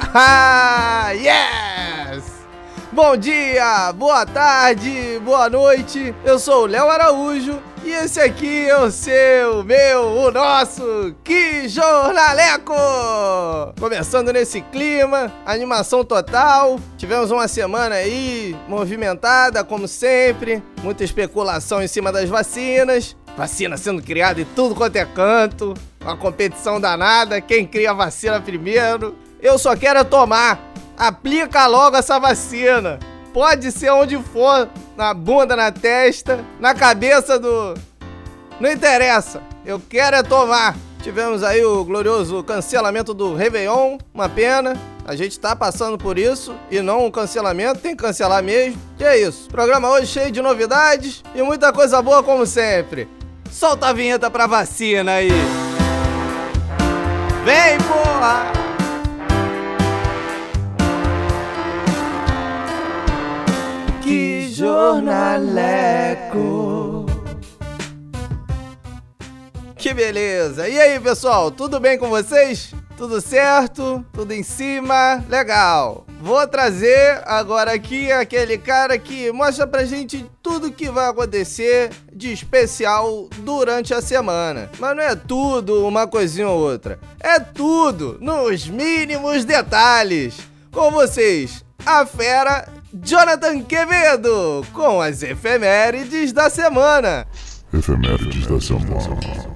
yes! Bom dia, boa tarde, boa noite. Eu sou o Léo Araújo e esse aqui é o seu, meu, o nosso Que Jornaleco! Começando nesse clima, animação total. Tivemos uma semana aí movimentada, como sempre. Muita especulação em cima das vacinas. Vacina sendo criada em tudo quanto é canto. Uma competição danada. Quem cria a vacina primeiro. Eu só quero tomar. Aplica logo essa vacina. Pode ser onde for, na bunda, na testa, na cabeça do. Não interessa. Eu quero é tomar. Tivemos aí o glorioso cancelamento do Réveillon, uma pena. A gente tá passando por isso e não um cancelamento, tem que cancelar mesmo. E é isso. Programa hoje cheio de novidades e muita coisa boa como sempre. Solta a vinheta pra vacina aí. Vem, porra! Jornaleco. Que beleza! E aí, pessoal, tudo bem com vocês? Tudo certo? Tudo em cima? Legal! Vou trazer agora aqui aquele cara que mostra pra gente tudo que vai acontecer de especial durante a semana. Mas não é tudo uma coisinha ou outra. É tudo nos mínimos detalhes. Com vocês, a fera Jonathan Quevedo, com as efemérides da semana. Efemérides da semana.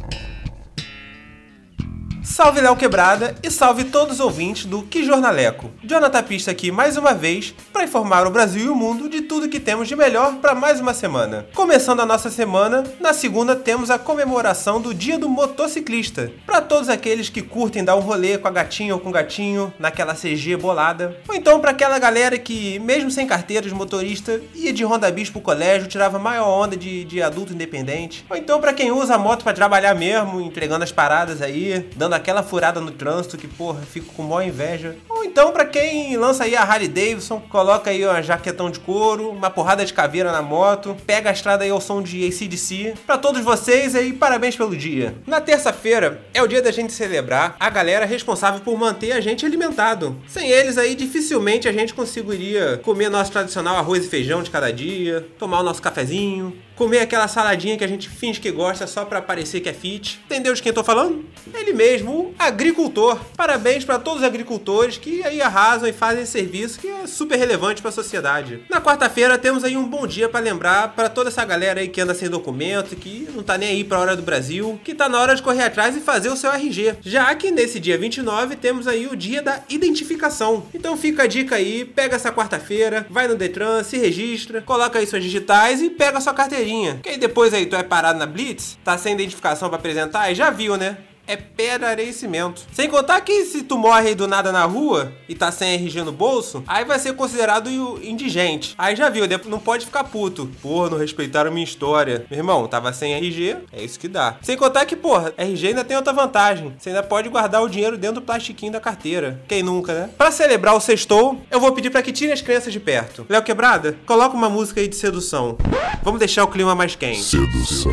Salve Léo Quebrada e salve todos os ouvintes do Que Jornaleco. Jonathan Pista aqui mais uma vez para informar o Brasil e o mundo de tudo que temos de melhor para mais uma semana. Começando a nossa semana, na segunda temos a comemoração do Dia do Motociclista. Para todos aqueles que curtem dar um rolê com a gatinha ou com o gatinho naquela CG bolada, ou então para aquela galera que, mesmo sem carteira de motorista, ia de Honda Bis pro colégio, tirava maior onda de, de adulto independente, ou então para quem usa a moto para trabalhar mesmo, entregando as paradas aí, dando aquela furada no trânsito que, porra, fico com maior inveja. Ou então para quem lança aí a Harley Davidson, coloca aí uma jaquetão de couro, uma porrada de caveira na moto, pega a estrada aí ao som de ACDC. Para todos vocês aí, parabéns pelo dia. Na terça-feira é o dia da gente celebrar a galera responsável por manter a gente alimentado. Sem eles aí, dificilmente a gente conseguiria comer nosso tradicional arroz e feijão de cada dia, tomar o nosso cafezinho, comer aquela saladinha que a gente finge que gosta só para parecer que é fit. Entendeu de quem eu tô falando? Ele mesmo, o agricultor. Parabéns para todos os agricultores que aí arrasam e fazem esse serviço que é super relevante para a sociedade. Na quarta-feira temos aí um bom dia para lembrar para toda essa galera aí que anda sem documento, que não tá nem aí para hora do Brasil, que tá na hora de correr atrás e fazer o seu RG. Já que nesse dia 29 temos aí o dia da identificação. Então fica a dica aí, pega essa quarta-feira, vai no Detran, se registra, coloca aí suas digitais e pega a sua carteirinha. Que aí depois aí tu é parado na Blitz, tá sem identificação para apresentar e já viu, né? É pedarecimento. Sem contar que se tu morre aí do nada na rua e tá sem RG no bolso, aí vai ser considerado indigente. Aí já viu, não pode ficar puto. Porra, não respeitaram minha história. Meu irmão, tava sem RG, é isso que dá. Sem contar que, porra, RG ainda tem outra vantagem. Você ainda pode guardar o dinheiro dentro do plastiquinho da carteira. Quem nunca, né? Pra celebrar o sextou, eu vou pedir para que tirem as crianças de perto. Léo Quebrada, coloca uma música aí de sedução. Vamos deixar o clima mais quente. Sedução.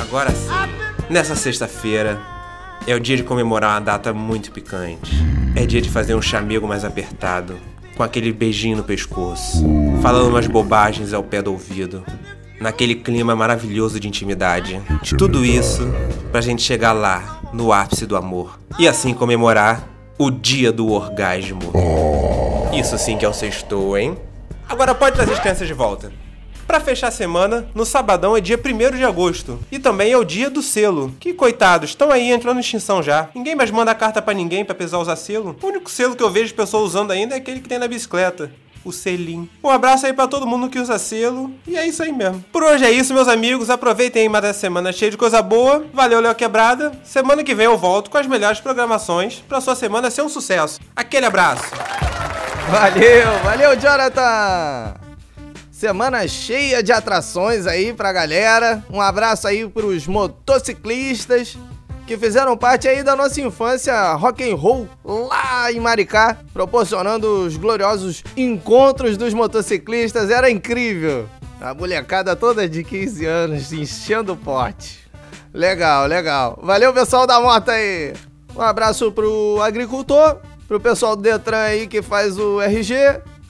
Agora sim. Nessa sexta-feira é o dia de comemorar uma data muito picante. É dia de fazer um chamego mais apertado, com aquele beijinho no pescoço, falando umas bobagens ao pé do ouvido, naquele clima maravilhoso de intimidade. Tudo isso pra gente chegar lá, no ápice do amor, e assim comemorar o dia do orgasmo. Isso sim que é o sextou, hein? Agora pode trazer as crianças de volta. Para fechar a semana, no sabadão é dia 1 de agosto. E também é o dia do selo. Que coitados, estão aí entrando em extinção já. Ninguém mais manda carta para ninguém para pesar usar selo. O único selo que eu vejo pessoas usando ainda é aquele que tem na bicicleta o selim. Um abraço aí para todo mundo que usa selo. E é isso aí mesmo. Por hoje é isso, meus amigos. Aproveitem mais essa semana cheia de coisa boa. Valeu, Léo Quebrada. Semana que vem eu volto com as melhores programações para sua semana ser um sucesso. Aquele abraço. Valeu, valeu, Jonathan! Semana cheia de atrações aí pra galera. Um abraço aí pros motociclistas que fizeram parte aí da nossa infância rock and roll lá em Maricá, proporcionando os gloriosos encontros dos motociclistas. Era incrível. A molecada toda de 15 anos enchendo o porte. Legal, legal. Valeu, pessoal da moto aí. Um abraço pro agricultor, Pro pessoal do Detran aí que faz o RG,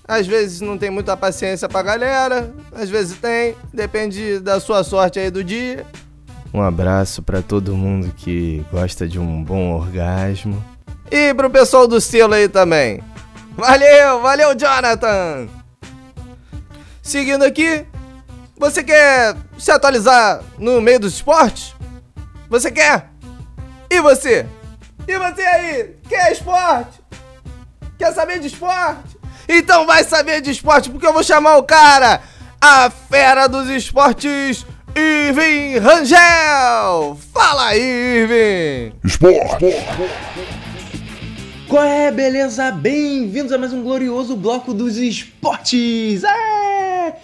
às vezes não tem muita paciência pra galera, às vezes tem, depende da sua sorte aí do dia. Um abraço para todo mundo que gosta de um bom orgasmo. E pro pessoal do selo aí também. Valeu, valeu, Jonathan! Seguindo aqui, você quer se atualizar no meio dos esportes? Você quer? E você? E você aí? Quer esporte? Quer saber de esporte? Então vai saber de esporte porque eu vou chamar o cara, a fera dos esportes, Irving Rangel. Fala aí, Irving. Esporte. Qual é, beleza? Bem-vindos a mais um glorioso bloco dos esportes!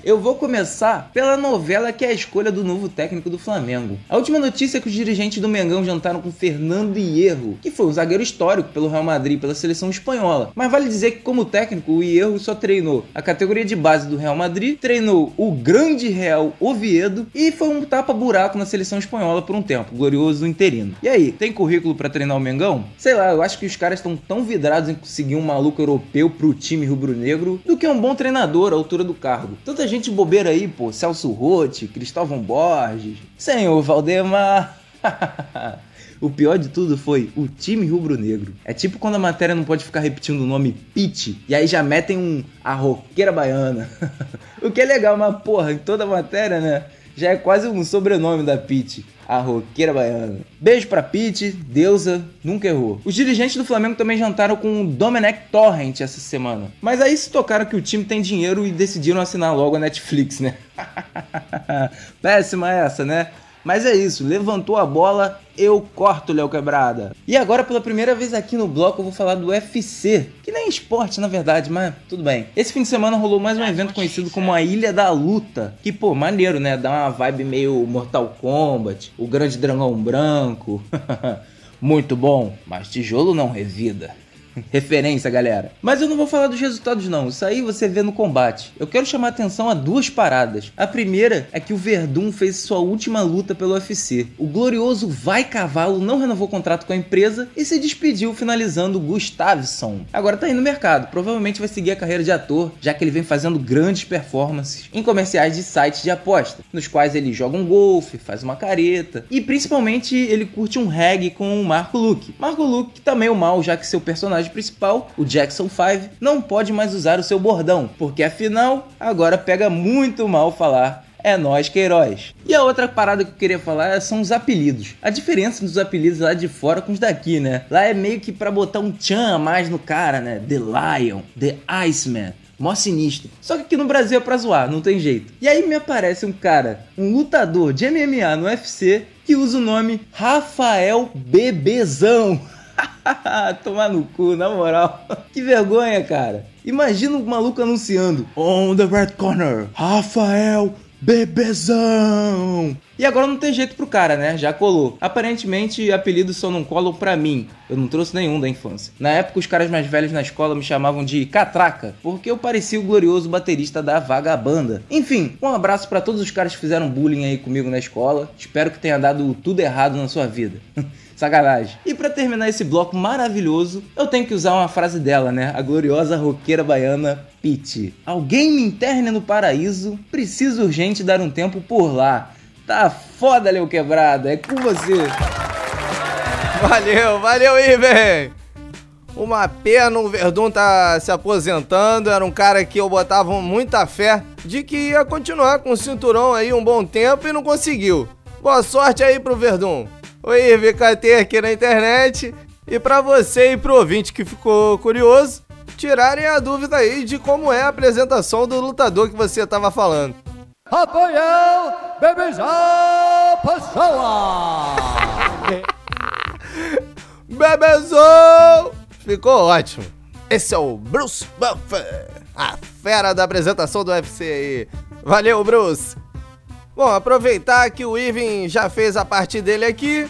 Eu vou começar pela novela que é a escolha do novo técnico do Flamengo. A última notícia é que os dirigentes do Mengão jantaram com Fernando Hierro, que foi um zagueiro histórico pelo Real Madrid e pela seleção espanhola. Mas vale dizer que, como técnico, o Hierro só treinou a categoria de base do Real Madrid, treinou o grande Real Oviedo e foi um tapa-buraco na seleção espanhola por um tempo, glorioso interino. E aí, tem currículo para treinar o Mengão? Sei lá, eu acho que os caras estão tão vidrados em conseguir um maluco europeu pro time rubro-negro do que um bom treinador à altura do cargo. Tanta gente bobeira aí, pô, Celso Rotti, Cristóvão Borges, senhor Valdemar. O pior de tudo foi o time rubro-negro. É tipo quando a matéria não pode ficar repetindo o nome Pete e aí já metem um a roqueira baiana. o que é legal, mas porra, em toda matéria, né? Já é quase um sobrenome da Pete a roqueira baiana. Beijo pra Pete, deusa, nunca errou. Os dirigentes do Flamengo também jantaram com o Domenech Torrent essa semana. Mas aí se tocaram que o time tem dinheiro e decidiram assinar logo a Netflix, né? Péssima essa, né? Mas é isso, levantou a bola, eu corto, Léo Quebrada. E agora, pela primeira vez aqui no bloco, eu vou falar do UFC, que nem esporte na verdade, mas tudo bem. Esse fim de semana rolou mais um evento conhecido como a Ilha da Luta, que pô, maneiro, né? Dá uma vibe meio Mortal Kombat, o Grande Dragão Branco. Muito bom, mas tijolo não revida. Referência, galera. Mas eu não vou falar dos resultados, não. Isso aí você vê no combate. Eu quero chamar atenção a duas paradas. A primeira é que o Verdun fez sua última luta pelo UFC. O glorioso Vai Cavalo não renovou o contrato com a empresa e se despediu finalizando Gustavson. Agora tá aí no mercado. Provavelmente vai seguir a carreira de ator, já que ele vem fazendo grandes performances em comerciais de sites de aposta, nos quais ele joga um golfe, faz uma careta e principalmente ele curte um reggae com o Marco Luke. Marco Luke que tá meio mal, já que seu personagem principal, o Jackson 5, não pode mais usar o seu bordão, porque afinal agora pega muito mal falar é nós Queiroz. E a outra parada que eu queria falar são os apelidos. A diferença dos apelidos lá de fora com os daqui, né? Lá é meio que para botar um tchan a mais no cara, né? The Lion, The Iceman. Mó sinistro. Só que aqui no Brasil é pra zoar, não tem jeito. E aí me aparece um cara, um lutador de MMA no UFC, que usa o nome Rafael Bebezão. Tomar no cu, na moral. que vergonha, cara. Imagina o maluco anunciando: On the red corner, Rafael Bebezão! E agora não tem jeito pro cara, né? Já colou. Aparentemente, apelidos só não colam pra mim. Eu não trouxe nenhum da infância. Na época, os caras mais velhos na escola me chamavam de Catraca, porque eu parecia o glorioso baterista da Vagabanda. Enfim, um abraço para todos os caras que fizeram bullying aí comigo na escola. Espero que tenha dado tudo errado na sua vida. Sacanagem. E para terminar esse bloco maravilhoso, eu tenho que usar uma frase dela, né? A gloriosa roqueira baiana Pete. Alguém me interne no paraíso, preciso urgente dar um tempo por lá. Tá foda, Leo Quebrada, é com você. Valeu, valeu, Ivan. Uma pena o Verdun tá se aposentando. Era um cara que eu botava muita fé de que ia continuar com o cinturão aí um bom tempo e não conseguiu. Boa sorte aí pro Verdun. Oi, VKT aqui na internet. E para você e pro ouvinte que ficou curioso, tirarem a dúvida aí de como é a apresentação do lutador que você tava falando. Rafael Bebezão Pessoa! Bebezão! Ficou ótimo. Esse é o Bruce Buffer, a fera da apresentação do UFC aí. Valeu, Bruce! Bom, aproveitar que o Irving já fez a parte dele aqui,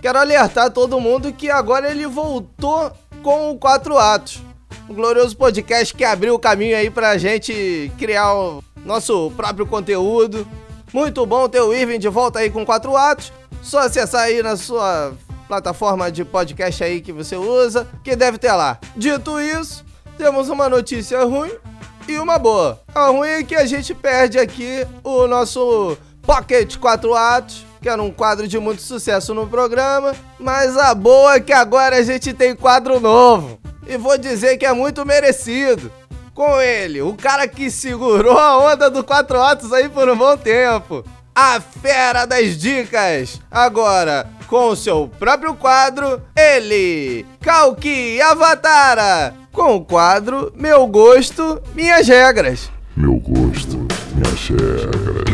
quero alertar todo mundo que agora ele voltou com o Quatro Atos. Um glorioso podcast que abriu o caminho aí pra gente criar o nosso próprio conteúdo. Muito bom ter o Irving de volta aí com Quatro Atos. Só acessar aí na sua plataforma de podcast aí que você usa, que deve ter lá. Dito isso, temos uma notícia ruim e uma boa. A ruim é que a gente perde aqui o nosso Pocket 4 Atos, que era um quadro de muito sucesso no programa, mas a boa é que agora a gente tem quadro novo. E vou dizer que é muito merecido. Com ele, o cara que segurou a onda do 4 Atos aí por um bom tempo. A fera das dicas. Agora, com o seu próprio quadro, ele, Kalki Avatara, com o quadro Meu Gosto, Minhas Regras. Meu gosto, minhas regras.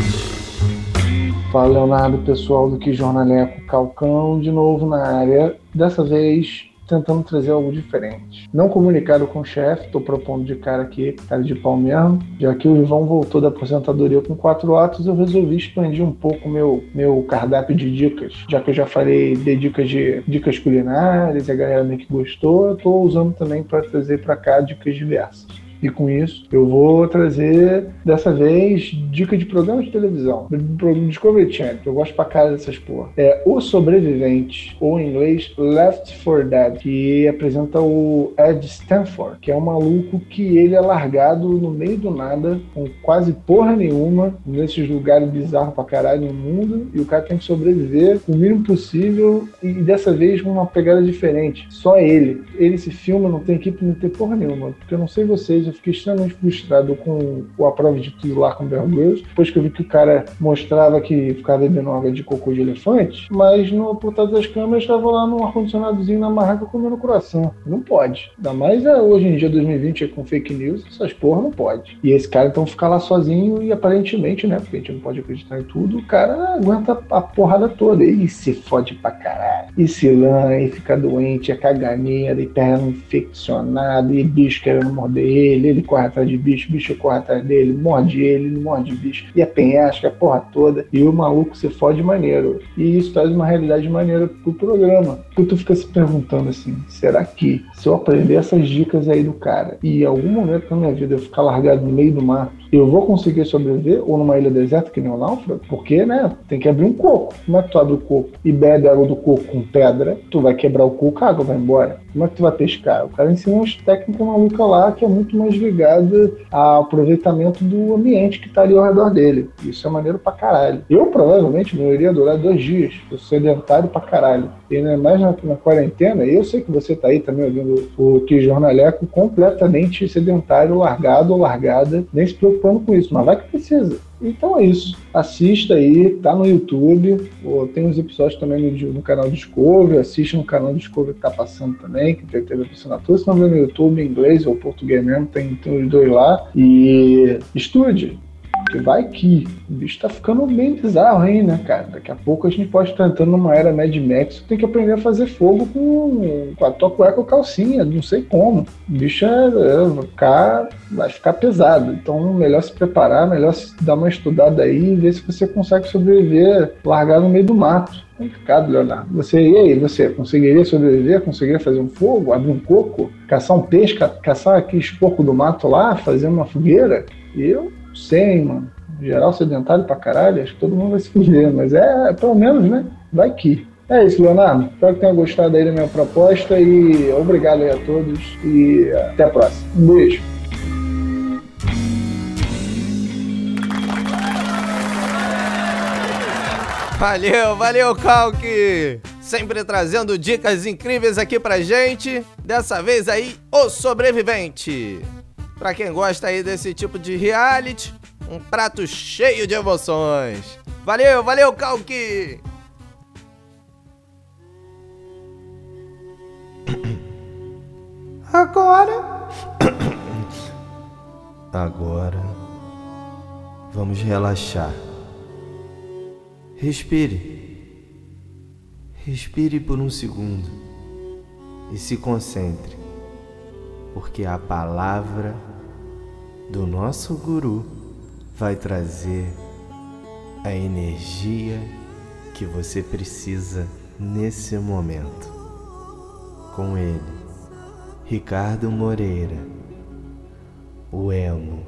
Fala Leonardo, pessoal do Que Jornaleco Calcão, de novo na área. Dessa vez tentando trazer algo diferente. Não comunicado com o chefe, estou propondo de cara aqui, cara de pau mesmo. Já que o Ivan voltou da aposentadoria com quatro atos, eu resolvi expandir um pouco meu, meu cardápio de dicas. Já que eu já falei de dicas de dicas culinárias, a galera meio que gostou, eu estou usando também para trazer para cá dicas diversas. E com isso, eu vou trazer, dessa vez, dica de programa de televisão. Do Discovery Channel, que eu gosto pra cara dessas porra. É O Sobrevivente, ou em inglês, Left for Dead, que apresenta o Ed Stanford, que é um maluco que ele é largado no meio do nada, com quase porra nenhuma, nesses lugares bizarros pra caralho no mundo, e o cara tem que sobreviver o mínimo possível, e dessa vez com uma pegada diferente. Só ele. Ele se filma, não tem equipe, não tem porra nenhuma. Porque eu não sei vocês, eu fiquei extremamente frustrado com A Prova de Tudo lá com o Bear Grylls, depois que eu vi que o cara mostrava que ficava bebendo água de cocô de elefante, mas no por trás das câmeras estava lá num ar-condicionadozinho na barraca comendo coração. Não pode. Ainda mais é, hoje em dia, 2020, é com fake news, essas porra não pode. E esse cara então fica lá sozinho e aparentemente, né, porque a gente não pode acreditar em tudo, o cara aguenta a porrada toda. E se fode pra caralho. E se lã, e fica doente, é caganeira, e perna infeccionada, e bicho querendo morder ele, ele corre atrás de bicho, bicho corre atrás dele, morde ele, morde bicho, e a penhasca, a porra toda, e o maluco se fode maneiro. E isso traz uma realidade maneira pro programa. Porque tu fica se perguntando assim, será que se eu aprender essas dicas aí do cara, e em algum momento da minha vida eu ficar largado no meio do mato, eu vou conseguir sobreviver ou numa ilha deserta que nem o náufrago? Porque, né, tem que abrir um coco. Como é que tu abre o coco e bebe água do coco com pedra? Tu vai quebrar o coco, a água vai embora. Como é que tu vai pescar? O cara ensina umas técnicas malucas lá que é muito mais ligada ao aproveitamento do ambiente que tá ali ao redor dele. Isso é maneiro pra caralho. Eu provavelmente não iria durar dois dias. Eu sou sedentário pra caralho. E ainda mais na, na quarentena, eu sei que você tá aí também ouvindo o que jornaleco completamente sedentário, largado ou largada, nem se preocupando com isso, mas vai que precisa. Então é isso. Assista aí, tá no YouTube. Tem uns episódios também no, no canal Discovery. Assiste no canal Discovery que tá passando também, que tem TV por assinatura. Se não vê no YouTube, em inglês ou português mesmo, tem, tem os dois lá. E estude. Porque vai que o bicho tá ficando bem bizarro aí, né, cara? Daqui a pouco a gente pode estar entrando numa era Mad Max. Tem que aprender a fazer fogo com, com a tua cueca ou calcinha, não sei como. O bicho é, é, vai, ficar, vai ficar pesado. Então, melhor se preparar, melhor se dar uma estudada aí e ver se você consegue sobreviver largar no meio do mato. Complicado, Leonardo. Você, e aí, você conseguiria sobreviver? Conseguiria fazer um fogo, abrir um coco, caçar um peixe, ca- caçar aqueles porcos do mato lá, fazer uma fogueira? Eu não sei, mano. Em geral, sedentário pra caralho, acho que todo mundo vai se fuder, mas é, pelo menos, né? Vai que. É isso, Leonardo. Espero que tenha gostado aí da minha proposta e obrigado aí a todos e até a próxima. Um beijo. Valeu, valeu, Kalki! Sempre trazendo dicas incríveis aqui pra gente. Dessa vez aí, o sobrevivente. Pra quem gosta aí desse tipo de reality, um prato cheio de emoções. Valeu, valeu, Kalki! Agora. Agora. Vamos relaxar. Respire. Respire por um segundo e se concentre, porque a palavra do nosso guru vai trazer a energia que você precisa nesse momento. Com ele, Ricardo Moreira, o emo,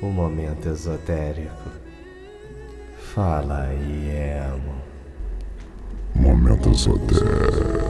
o momento esotérico. Fala aí, emo. Momento esotérico.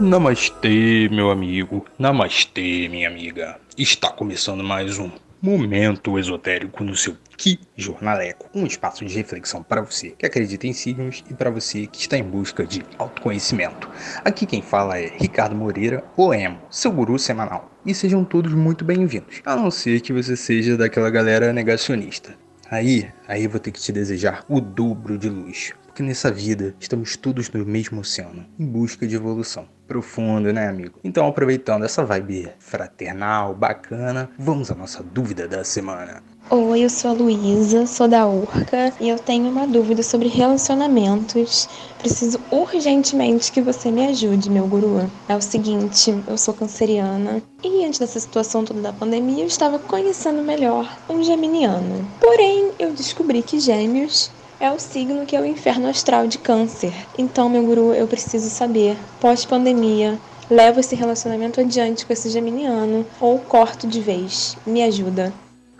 Namastê, meu amigo. Namastê, minha amiga. Está começando mais um Momento Esotérico no seu Que Jornaleco. Um espaço de reflexão para você que acredita em signos e para você que está em busca de autoconhecimento. Aqui quem fala é Ricardo Moreira, o Emo, seu guru semanal. E sejam todos muito bem-vindos, a não ser que você seja daquela galera negacionista. Aí, aí vou ter que te desejar o dobro de luz. Porque nessa vida estamos todos no mesmo oceano, em busca de evolução. Profundo, né, amigo? Então, aproveitando essa vibe fraternal, bacana, vamos à nossa dúvida da semana. Oi, eu sou a Luísa, sou da Urca e eu tenho uma dúvida sobre relacionamentos. Preciso urgentemente que você me ajude, meu guru. É o seguinte, eu sou canceriana e antes dessa situação toda da pandemia eu estava conhecendo melhor um geminiano. Porém, eu descobri que gêmeos é o signo que é o inferno astral de câncer. Então, meu guru, eu preciso saber, pós-pandemia, levo esse relacionamento adiante com esse geminiano ou corto de vez? Me ajuda.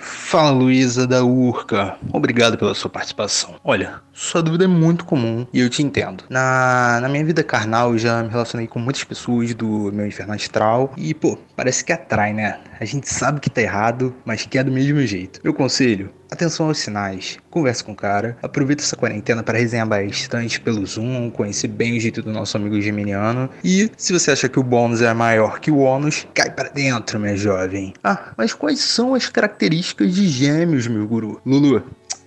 Fala Luísa da Urca, obrigado pela sua participação. Olha, sua dúvida é muito comum e eu te entendo. Na, na minha vida carnal eu já me relacionei com muitas pessoas do meu inferno astral e, pô, parece que atrai, né? A gente sabe que tá errado, mas quer do mesmo jeito. Meu conselho, Atenção aos sinais, converse com o cara, aproveita essa quarentena para resenhar bastante pelo Zoom, conhecer bem o jeito do nosso amigo geminiano. E se você acha que o bônus é maior que o ônus, cai para dentro, minha jovem. Ah, mas quais são as características de gêmeos, meu guru? Lulu,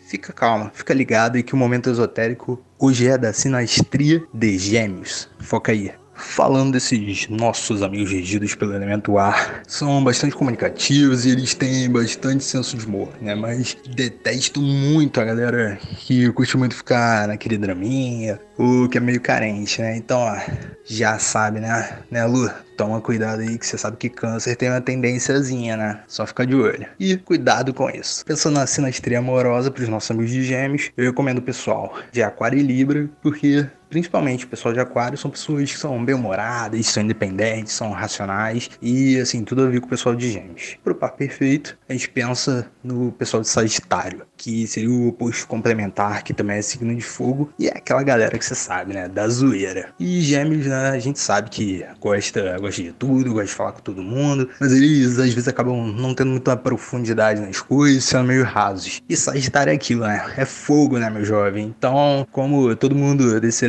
fica calma, fica ligado e que o momento esotérico hoje é da sinastria de gêmeos. Foca aí. Falando desses nossos amigos regidos pelo elemento ar, são bastante comunicativos e eles têm bastante senso de humor, né? Mas detesto muito a galera que curte muito ficar naquele draminha, ou que é meio carente, né? Então, ó, já sabe, né? Né, Lu? Toma cuidado aí que você sabe que câncer tem uma tendênciazinha, né? Só ficar de olho. E cuidado com isso. Pensando na sinastria amorosa pros nossos amigos de gêmeos, eu recomendo o pessoal de Aquário e Libra, porque principalmente o pessoal de Aquário são pessoas que são bem-humoradas, são independentes, são racionais e assim, tudo a ver com o pessoal de Gêmeos. Pro par perfeito, a gente pensa no pessoal de Sagitário, que seria o oposto complementar, que também é signo de fogo, e é aquela galera que você sabe, né, da zoeira. E Gêmeos, né, a gente sabe que gosta, gosta de tudo, gosta de falar com todo mundo, mas eles às vezes acabam não tendo muita profundidade nas coisas, sendo meio rasos. E Sagitário é aquilo, né? É fogo, né, meu jovem? Então, como todo mundo desse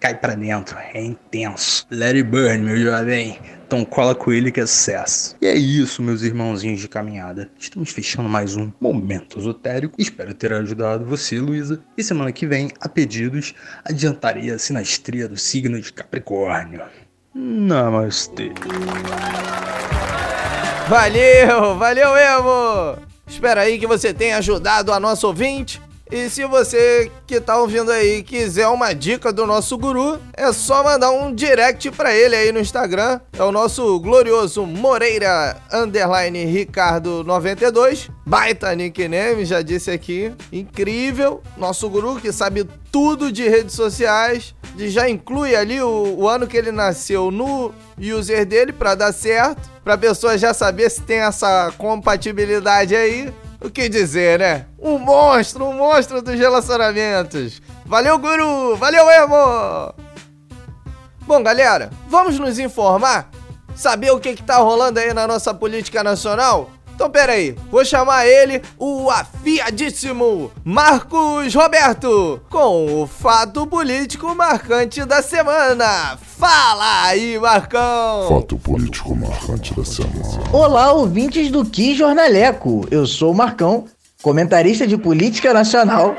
cai para dentro, é intenso. It burn, meu jovem. Então cola com ele que é sucesso. E é isso, meus irmãozinhos de caminhada. Estamos fechando mais um Momento Esotérico. Espero ter ajudado você, Luísa. E semana que vem, a pedidos, adiantarei a sinastria do signo de Capricórnio. Namastê. Valeu, valeu, Emo! Espero aí que você tenha ajudado a nosso ouvinte. E se você que tá ouvindo aí quiser uma dica do nosso guru, é só mandar um direct para ele aí no Instagram. É o nosso glorioso Moreira underline Ricardo 92. Baita nickname, já disse aqui. Incrível. Nosso guru que sabe tudo de redes sociais. Já inclui ali o, o ano que ele nasceu no user dele para dar certo. Pra pessoa já saber se tem essa compatibilidade aí o que dizer, né? Um monstro, um monstro dos relacionamentos. Valeu, guru! Valeu, emo! Bom, galera, vamos nos informar? Saber o que, que tá rolando aí na nossa política nacional? Então, pera aí, vou chamar ele, o afiadíssimo Marcos Roberto, com o fato político marcante da semana. Fala aí, Marcão! Fato político marcante da semana. Olá, ouvintes do Que Jornaleco. Eu sou o Marcão, comentarista de política nacional.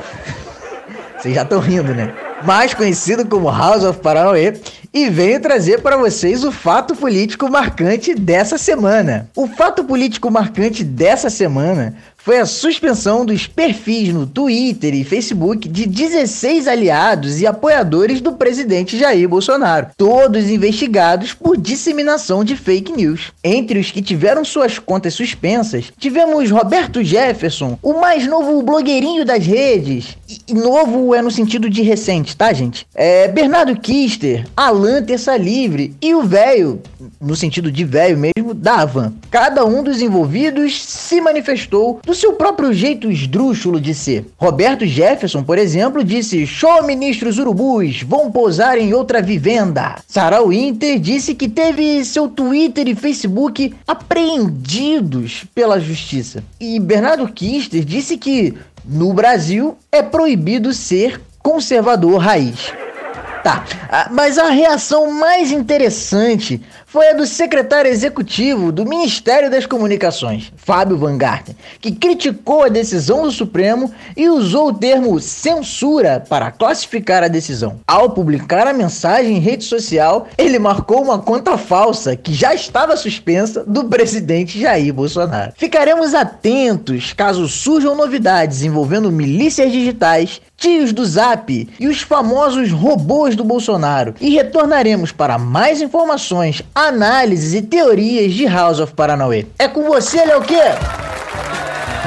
Vocês já estão rindo, né? Mais conhecido como House of Paranauê, e venho trazer para vocês o fato político marcante dessa semana. O fato político marcante dessa semana foi a suspensão dos perfis no Twitter e Facebook de 16 aliados e apoiadores do presidente Jair Bolsonaro, todos investigados por disseminação de fake news. Entre os que tiveram suas contas suspensas, tivemos Roberto Jefferson, o mais novo blogueirinho das redes, e novo é no sentido de recente, tá, gente? É Bernardo Kister, Alan Terça Livre e o velho, no sentido de velho mesmo, da Avan. Cada um dos envolvidos se manifestou do seu próprio jeito esdrúxulo de ser. Roberto Jefferson, por exemplo, disse: Show ministros urubus, vão pousar em outra vivenda. Sarah Winter disse que teve seu Twitter e Facebook apreendidos pela justiça. E Bernardo Kister disse que no Brasil é proibido ser conservador raiz. Tá, ah, mas a reação mais interessante foi a do secretário executivo do Ministério das Comunicações, Fábio Van Garten, que criticou a decisão do Supremo e usou o termo censura para classificar a decisão. Ao publicar a mensagem em rede social, ele marcou uma conta falsa que já estava suspensa do presidente Jair Bolsonaro. Ficaremos atentos caso surjam novidades envolvendo milícias digitais, tios do Zap e os famosos robôs do Bolsonaro e retornaremos para mais informações análises e teorias de House of Paranauê. É com você, Léo Quê?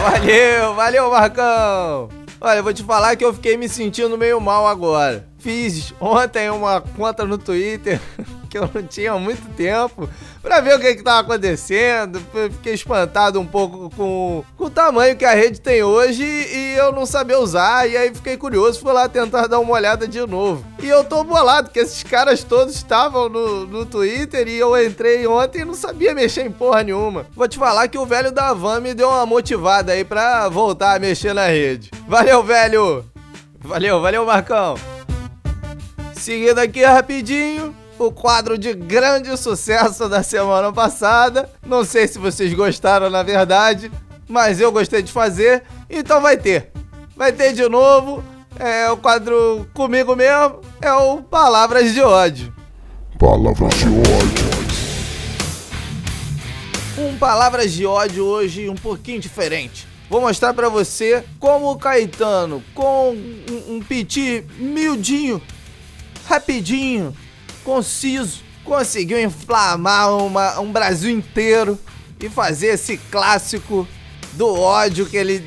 Valeu, valeu, Marcão! Olha, eu vou te falar que eu fiquei me sentindo meio mal agora. Fiz ontem uma conta no Twitter que eu não tinha há muito tempo pra ver o que que tava acontecendo. Fiquei espantado um pouco com, com o tamanho que a rede tem hoje e eu não sabia usar. E aí fiquei curioso, fui lá tentar dar uma olhada de novo. E eu tô bolado, porque esses caras todos estavam no, no Twitter e eu entrei ontem e não sabia mexer em porra nenhuma. Vou te falar que o velho da Van me deu uma motivada aí pra voltar a mexer na rede. Valeu, velho! Valeu, valeu, Marcão! Seguindo aqui rapidinho, o quadro de grande sucesso da semana passada. Não sei se vocês gostaram, na verdade, mas eu gostei de fazer, então vai ter. Vai ter de novo. É o quadro comigo mesmo, é o Palavras de Ódio. Palavras de ódio. Um Palavras de Ódio hoje um pouquinho diferente. Vou mostrar pra você como o Caetano, com um, um piti miudinho, rapidinho, conciso, conseguiu inflamar uma, um Brasil inteiro e fazer esse clássico do ódio que ele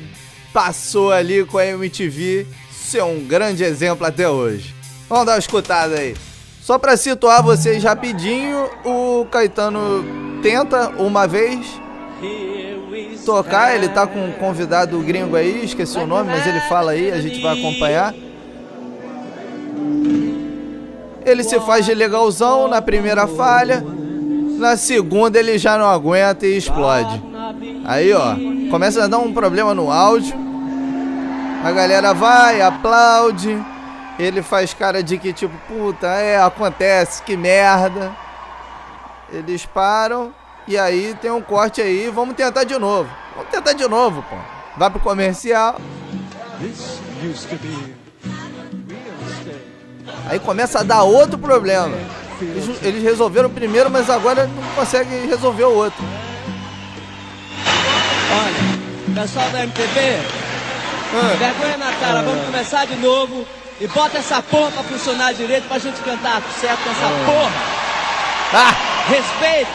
passou ali com a MTV ser um grande exemplo até hoje. Vamos dar uma escutada aí. Só pra situar vocês rapidinho, o Caetano tenta uma vez tocar, ele tá com um convidado gringo aí, esqueci o nome, mas ele fala aí, a gente vai acompanhar. Ele se faz de legalzão na primeira falha, na segunda ele já não aguenta e explode. Aí, ó, começa a dar um problema no áudio. A galera vai, aplaude. Ele faz cara de que tipo, puta, é, acontece, que merda. Eles param e aí tem um corte aí, vamos tentar de novo. Vamos tentar de novo, pô. Vai pro comercial. Aí começa a dar outro problema. Eles, eles resolveram o primeiro, mas agora não conseguem resolver o outro. Olha, pessoal da MTV, vergonha na cara, vamos começar de novo e bota essa porra pra funcionar direito pra gente cantar certo com essa porra. Ah! Respeito!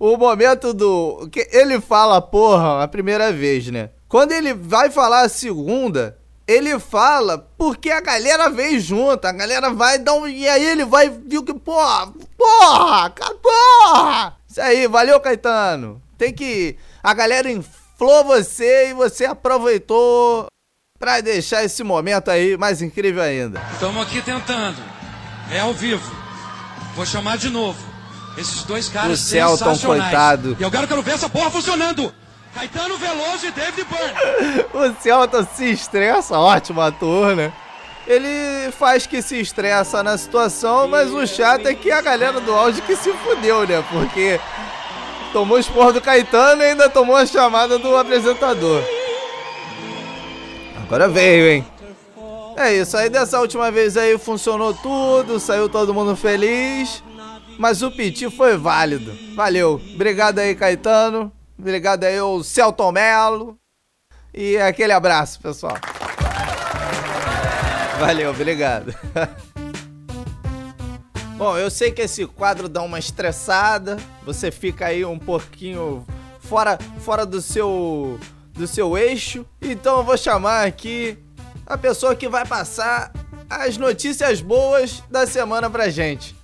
O, o momento do. Ele fala porra a primeira vez, né? Quando ele vai falar a segunda, ele fala porque a galera veio junto, a galera vai dar um. E aí ele vai, viu que, porra, porra, porra! Isso aí, valeu, Caetano. Tem que. A galera inflou você e você aproveitou pra deixar esse momento aí mais incrível ainda. Estamos aqui tentando. É ao vivo. Vou chamar de novo. Esses dois O caras Celton, sensacionais. coitado. E eu quero, quero ver essa porra funcionando. Caetano Veloso e David Byrne. O Celta se estressa, ótimo ator, né? Ele faz que se estressa na situação, mas o chato é que a galera do áudio que se fudeu, né? Porque tomou esporro do Caetano e ainda tomou a chamada do apresentador. Agora veio, hein? É isso, aí dessa última vez aí funcionou tudo, saiu todo mundo feliz, mas o piti foi válido. Valeu. Obrigado aí, Caetano. Obrigado aí ao Celton Melo. E aquele abraço, pessoal. Valeu, obrigado. Bom, eu sei que esse quadro dá uma estressada, você fica aí um pouquinho fora, fora do seu do seu eixo. Então eu vou chamar aqui a pessoa que vai passar as notícias boas da semana pra gente.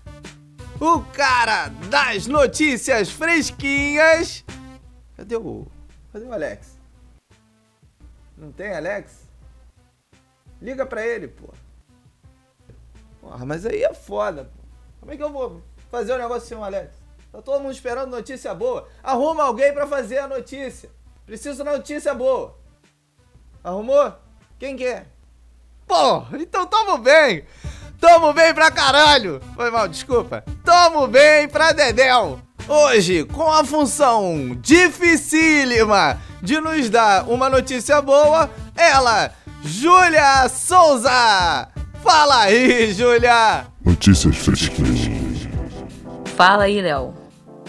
O cara das notícias fresquinhas. Cadê o Cadê o Alex? Não tem Alex? Liga pra ele, pô. Porra, mas aí é foda, pô. Como é que eu vou fazer o um negócio sem o Alex? Tá todo mundo esperando notícia boa. Arruma alguém pra fazer a notícia. Preciso de notícia boa. Arrumou? Quem quer? É? Pô, então tamo bem. Tamo bem pra caralho. Foi mal, desculpa. Tamo bem pra Dedéu. Hoje, com a função dificílima de nos dar uma notícia boa, ela, Júlia Souza. Fala aí, Júlia. Notícias fresquinhas. Fala aí, Léo.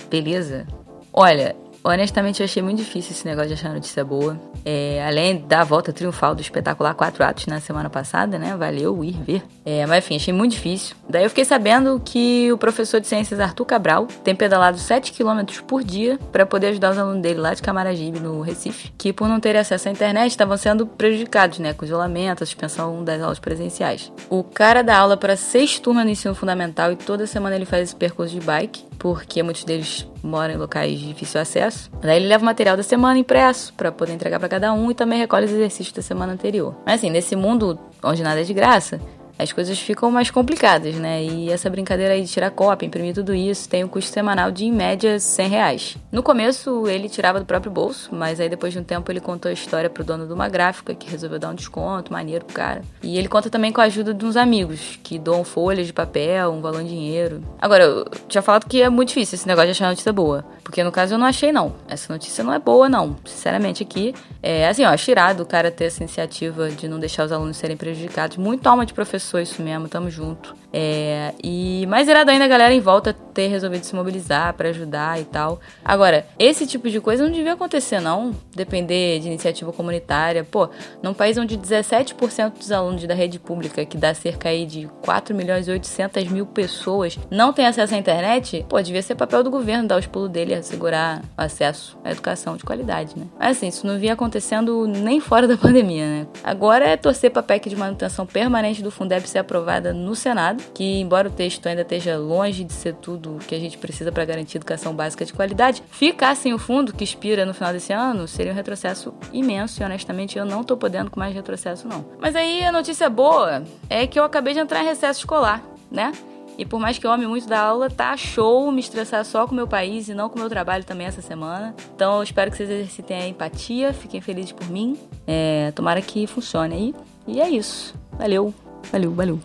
Beleza? Olha, honestamente eu achei muito difícil esse negócio de achar notícia boa. É, além da volta triunfal do espetacular Quatro Atos na semana passada, né? Valeu ir ver. É, mas enfim, achei muito difícil. Daí eu fiquei sabendo que o professor de ciências Arthur Cabral tem pedalado 7 km por dia para poder ajudar os alunos dele lá de Camaragibe, no Recife, que por não terem acesso à internet estavam sendo prejudicados, né? Com isolamento, a suspensão das aulas presenciais. O cara dá aula para seis turmas no ensino fundamental e toda semana ele faz esse percurso de bike, porque muitos deles moram em locais de difícil acesso. Daí ele leva o material da semana impresso para poder entregar para cada um e também recolhe os exercícios da semana anterior. Mas assim, nesse mundo onde nada é de graça, as coisas ficam mais complicadas, né? E essa brincadeira aí de tirar cópia, imprimir tudo isso, tem um custo semanal de, em média, 100 reais. No começo, ele tirava do próprio bolso, mas aí depois de um tempo ele contou a história pro dono de uma gráfica, que resolveu dar um desconto, maneiro pro cara. E ele conta também com a ajuda de uns amigos, que doam folhas de papel, um valor em dinheiro. Agora, eu tinha falado que é muito difícil esse negócio de achar notícia boa. Porque no caso eu não achei, não. Essa notícia não é boa, não. Sinceramente, aqui, é assim, ó, acho irado o cara ter essa iniciativa de não deixar os alunos serem prejudicados. Muito alma de professor professor, isso mesmo, tamo junto. É, e mais irado ainda a galera em volta ter resolvido se mobilizar para ajudar e tal. Agora, esse tipo de coisa não devia acontecer, não. Depender de iniciativa comunitária. Pô, num país onde 17% dos alunos da rede pública, que dá cerca aí de 4 milhões e 800 mil pessoas, não tem acesso à internet, pô, devia ser papel do governo dar os pulos dele e assegurar acesso à educação de qualidade, né? Mas assim, isso não vinha acontecendo nem fora da pandemia, né? Agora é torcer pra PEC de manutenção permanente do Fundeb ser aprovada no Senado, que embora o texto ainda esteja longe de ser tudo que a gente precisa para garantir educação básica de qualidade, ficar sem o fundo que expira no final desse ano seria um retrocesso imenso e honestamente eu não tô podendo com mais retrocesso não. Mas aí a notícia boa é que eu acabei de entrar em recesso escolar, né? E por mais que eu ame muito da aula, tá show me estressar só com o meu país e não com o meu trabalho também essa semana. Então eu espero que vocês exercitem a empatia, fiquem felizes por mim. É, tomara que funcione aí. E é isso. Valeu! Valeu, valeu.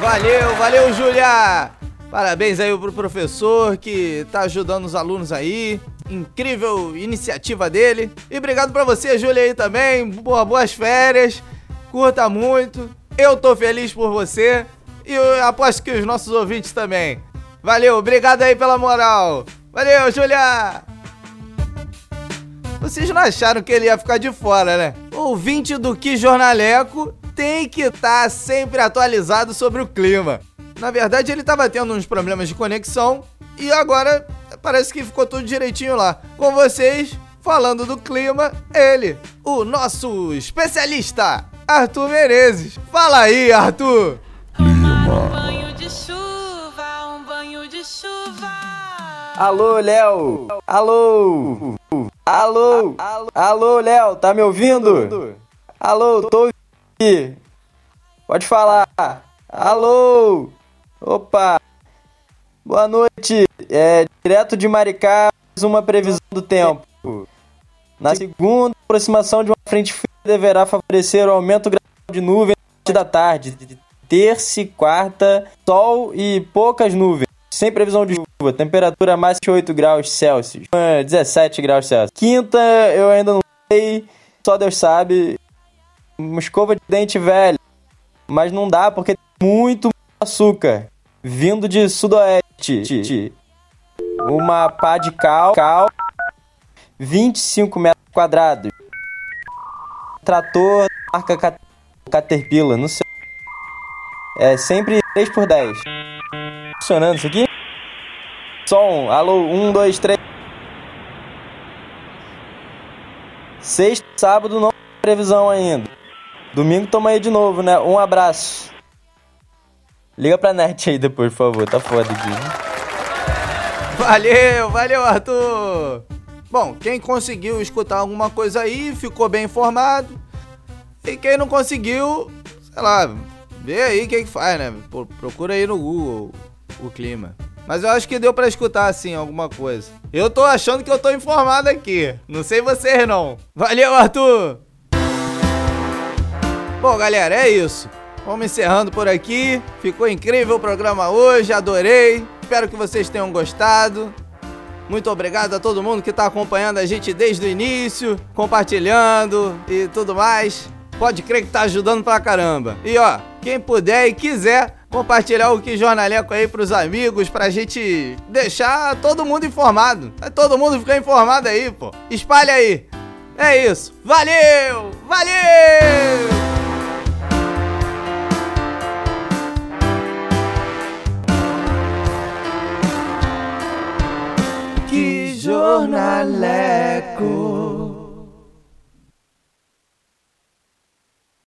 Valeu, valeu, Júlia! Parabéns aí pro professor que tá ajudando os alunos aí. Incrível iniciativa dele. E obrigado pra você, Júlia, aí também. Boa, boas férias. Curta muito. Eu tô feliz por você. E aposto que os nossos ouvintes também. Valeu, obrigado aí pela moral. Valeu, Júlia! Vocês não acharam que ele ia ficar de fora, né? Ouvinte do Que Jornaleco tem que estar tá sempre atualizado sobre o clima. Na verdade, ele estava tendo uns problemas de conexão e agora parece que ficou tudo direitinho lá. Com vocês, falando do clima, ele, o nosso especialista, Arthur Menezes. Fala aí, Arthur! Clima. Alô, Léo! Alô! Alô! Alô, Léo, tá me ouvindo? Alô, tô Pode falar. Alô? Opa! Boa noite. É direto de Maricá, mais uma previsão do tempo. Na segunda aproximação de uma frente fria deverá favorecer o aumento gradual de nuvens da tarde. Terça e quarta, sol e poucas nuvens. Sem previsão de chuva. Temperatura máxima de 8 graus Celsius. 17 graus Celsius. Quinta, eu ainda não sei. Só Deus sabe uma escova de dente velha. Mas não dá porque tem muito açúcar. Vindo de sudoeste. Uma pá de cal, cal 25 metros quadrados. Trator marca Caterpillar, não sei. É sempre 3 por 10. Funcionando isso aqui? Som, alô, 1, 2, 3. Sexta, sábado, não previsão ainda. Domingo toma aí de novo, né? Um abraço. Liga pra net aí depois, por favor. Tá foda aqui. Valeu, valeu, Arthur. Bom, quem conseguiu escutar alguma coisa aí, ficou bem informado. E quem não conseguiu, sei lá, vê aí o que, que faz, né? Procura aí no Google o clima. Mas eu acho que deu para escutar assim alguma coisa. Eu tô achando que eu tô informado aqui. Não sei vocês não. Valeu, Arthur! Bom, galera, é isso. Vamos encerrando por aqui. Ficou incrível o programa hoje, adorei. Espero que vocês tenham gostado. Muito obrigado a todo mundo que está acompanhando a gente desde o início, compartilhando e tudo mais. Pode crer que tá ajudando pra caramba. E ó, quem puder e quiser compartilhar o que jornaleco aí pros amigos, pra gente deixar todo mundo informado. Todo mundo ficar informado aí, pô. Espalha aí. É isso. Valeu! Valeu! gonna let go.